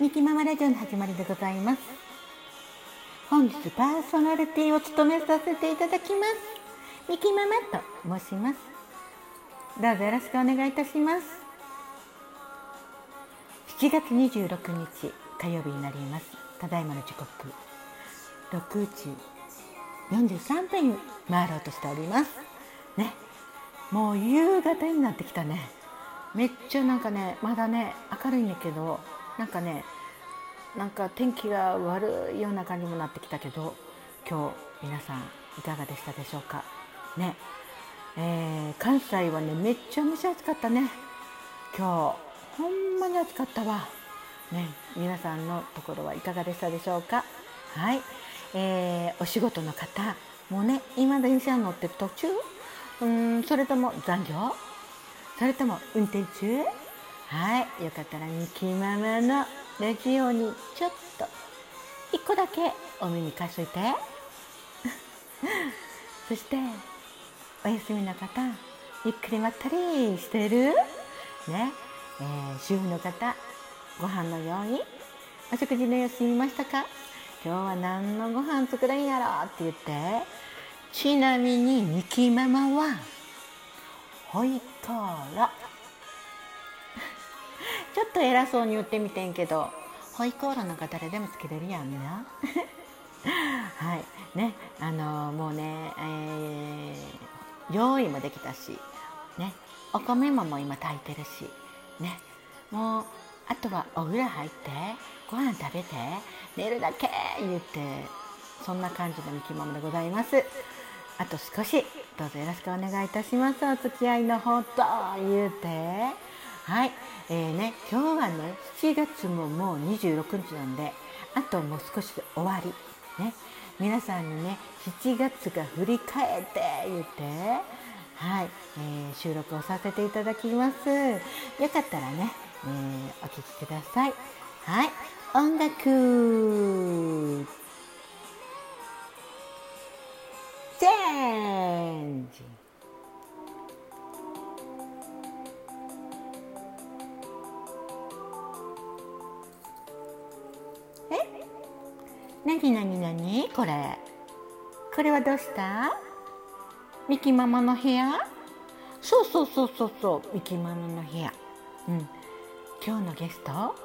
ミキママラジオの始まりでございます。本日パーソナリティを務めさせていただきます。ミキママと申します。どうぞよろしくお願いいたします。7月26日火曜日になります。ただいまの時刻。6時43分に回ろうとしております。ね。もう夕方になってきたね。めっちゃなんかねまだね明るいんだけど。なんかねなんか天気が悪いような感じもなってきたけど今日皆さんいかがでしたでしょうか？ね。えー、関西はねめっちゃ蒸し暑かったね。今日ほんまに暑かったわ。ね。皆さんのところはいかがでしたでしょうか？はい、えー、お仕事の方もうね今電車に乗ってる途中？うんそれとも残業？それとも運転中？はいよかったらミキママのラジオにちょっと1個だけお耳貸しといて。そしてお休みの方ゆっくりまったりしてる？ね、えー、主婦の方ご飯のようにお食事の様子見ましたか？今日は何のご飯作るんやろって言って。ちなみにミキママはホイコーロちょっと偉そうに言ってみてんけどホイコーローなんか誰でもつけれるやんな。はい。ね。あのー、もうね、えー、用意もできたしね。お米ももう今炊いてるしね。もうあとはお風呂入ってご飯食べて寝るだけ言ってそんな感じのみきももでございます。あと少しどうぞよろしくお願いいたします。お付き合いのほど言うて。はい、えーね、今日はね7月ももう26日なんであともう少しで終わり、ね、皆さんにね7月が振り返って言ってはい、えー、収録をさせていただきます。よかったらね、えー、お聴きください。はい。音楽。チェンジ。なになになに？これ。これはどうした？ミキママの部屋？そうそうそうそうそう。ミキママの部屋。うん。今日のゲスト？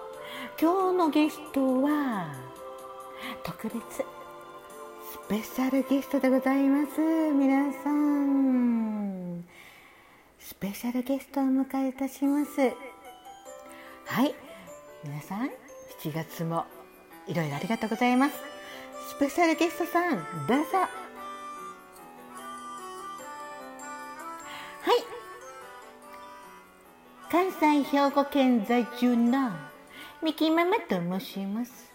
今日のゲストは特別スペシャルゲストでございます。皆さん。スペシャルゲストをお迎えいたします。はい。皆さん7月もいろいろありがとうございます。スペシャルゲストさんどうぞ。はい。関西兵庫県在住のミキママと申します。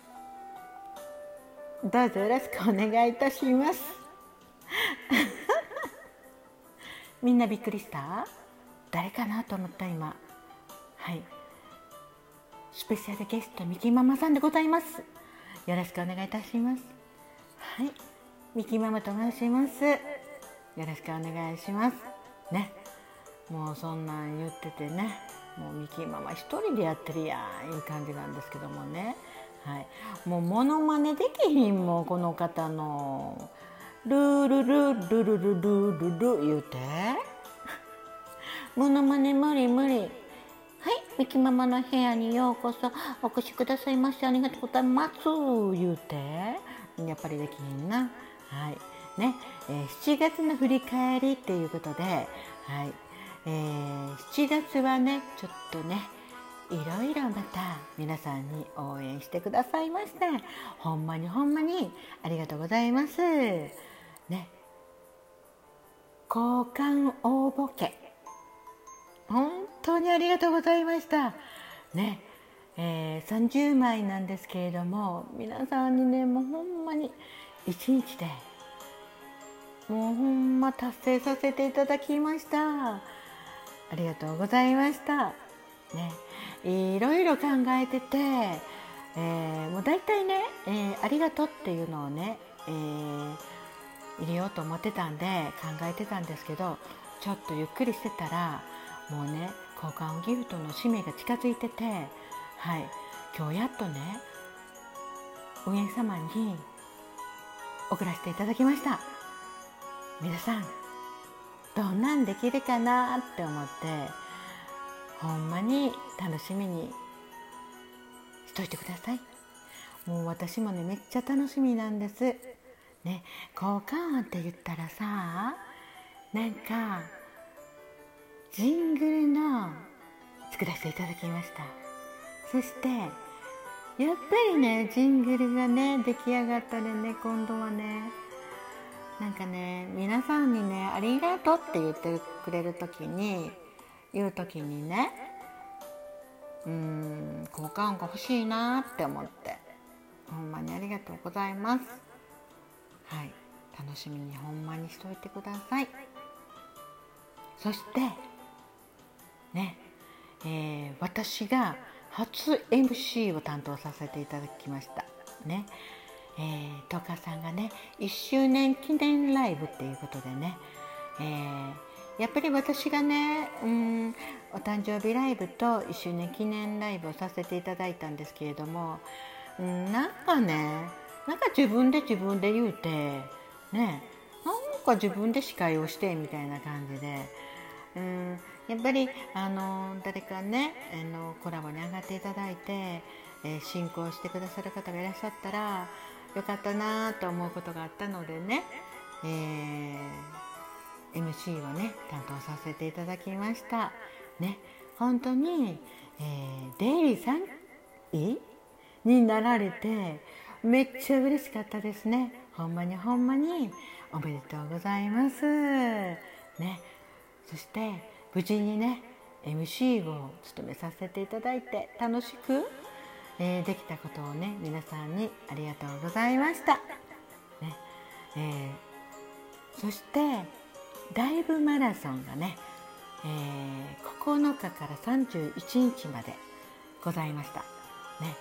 どうぞよろしくお願いいたします。みんなびっくりした？誰かなと思った今。はい。スペシャルゲストミキママさんでございます。よろしくお願いいたします。はい。ミキママと申します。よろしくお願いします。ね。もうそんなん言っててね。もうミキママ一人でやってるやんいう感じなんですけどもね。はい。もうモノマネできひんもこの方の。ルルルルルルルルルル言うてモノマネ無理無理はい、ミキママの部屋にようこそお越しくださいましてありがとうございます言うてやっぱりできひんな。はい。ね、えー、7月の振り返りっていうことではい、えー、7月はねちょっとねいろいろまた皆さんに応援してくださいましてほんまにほんまにありがとうございます。ね。交換応募券本当にありがとうございました。ね。えー、30枚なんですけれども皆さんにねもうほんまに1日でもうほんま達成させていただきました。ありがとうございました。ね。いろいろ考えてて、えー、もう大体ね、えー、ありがとうっていうのをね、えー、入れようと思ってたんで考えてたんですけどちょっとゆっくりしてたらもうね交換ギフトの使命が近づいてて、はい、今日やっとねお上様に送らせていただきました。皆さんどんなんできるかなって思ってほんまに楽しみにしといてください。もう私もねめっちゃ楽しみなんです。ね効果音って言ったらさなんかジングルの作らせていただきました。そしてやっぱりねジングルがね出来上がったらね今度はねなんかね皆さんにね「ありがとう」って言ってくれる時に言う時にねうん効果音が欲しいなって思ってほんまにありがとうございます。はい。楽しみにほんまにしといてください。そしてねえー、私が初 MC を担当させていただきました。ね。えー、トカさんがね1周年記念ライブっていうことでね、えー、やっぱり私がねうんお誕生日ライブと1周年記念ライブをさせていただいたんですけれどもうんなんかねなんか自分で自分で言うてねなんか自分で司会をしてみたいな感じでうんやっぱりあの誰かねあのコラボに上がっていただいて、えー、進行してくださる方がいらっしゃったらよかったなと思うことがあったのでね、えー、MC をね担当させていただきました。ね本当に、えー、デイリーさんいになられてめっちゃ嬉しかったですね。ほんまにほんまにおめでとうございます。ねそして無事にね MC を務めさせていただいて楽しく、えー、できたことをね皆さんにありがとうございました、ねえー、そしてライブマラソンがね、えー、9日から31日までございました。ね、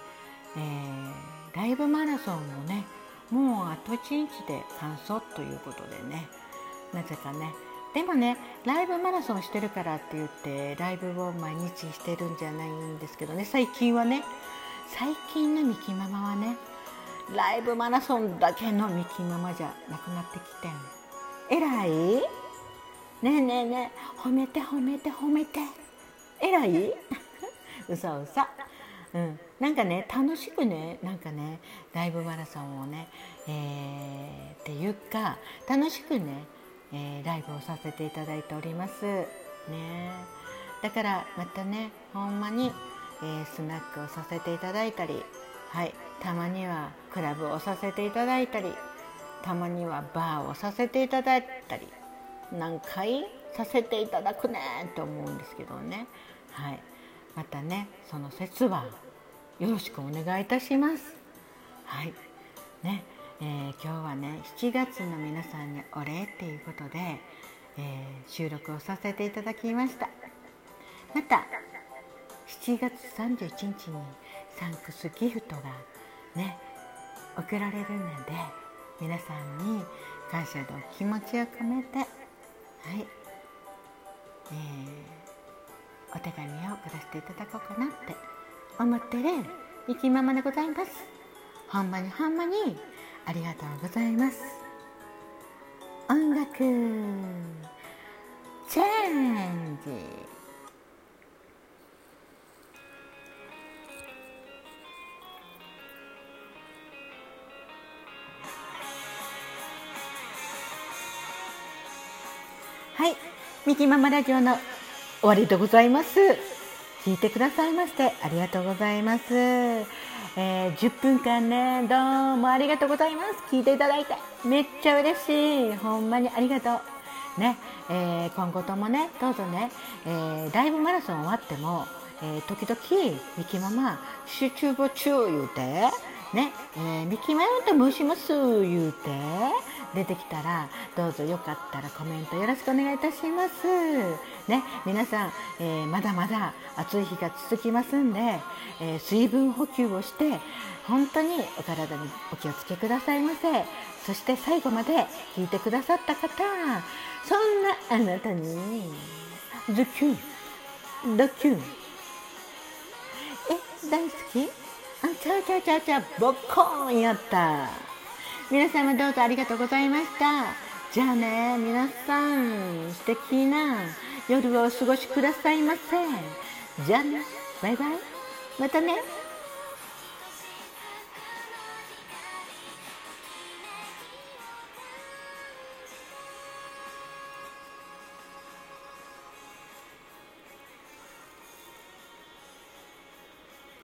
えー、ライブマラソンもねもうあと1日で完走ということでねなぜかねでもねライブマラソンしてるからって言ってライブを毎日してるんじゃないんですけどね。最近はね最近のミキママはねライブマラソンだけのミキママじゃなくなってきてえらい？ねえねえねえ褒めて褒めて褒めて。えらい？嘘嘘。うん、なんかね楽しくねなんかねライブマラソンをね、えー、っていうか楽しくねえー、ライブをさせていただいております。ね。だからまたねほんまに、えー、スナックをさせていただいたりはい。たまにはクラブをさせていただいたりたまにはバーをさせていただいたり何回させていただくねと思うんですけどね。はい。またねその説はよろしくお願いいたします。はい。ね。えー、今日はね7月の皆さんにお礼っていうことで、えー、収録をさせていただきました。また7月31日にサンクスギフトがね送られるので皆さんに感謝の気持ちを込めてはい、えー、お手紙を送らせていただこうかなって思ってる生きままでございます。ほんまにほんまにありがとうございます。音楽チェンジ。はいミキママラジオの終わりでございます。聞いてくださいましてありがとうございます。えー、10分間ねどうもありがとうございます。聞いていただいて。めっちゃ嬉しい。ほんまにありがとう。ね、えー、今後ともねどうぞね、えー、ライブマラソン終わっても、えー、時々ミキママ集中募集言うてね、えー、ミキママと申します言うて出てきたらどうぞよかったらコメントよろしくお願いいたします。ね、皆さん、えー、まだまだ暑い日が続きますんで、えー、水分補給をして本当にお体にお気をつけくださいませ。そして最後まで聞いてくださった方そんなあなたにズキュンドキュン。え大好き？あちゃちゃちゃちゃボッコーンやった。皆様どうぞありがとうございました。じゃあね皆さん素敵な夜をお過ごしくださいませ。じゃあねバイバイ。またね。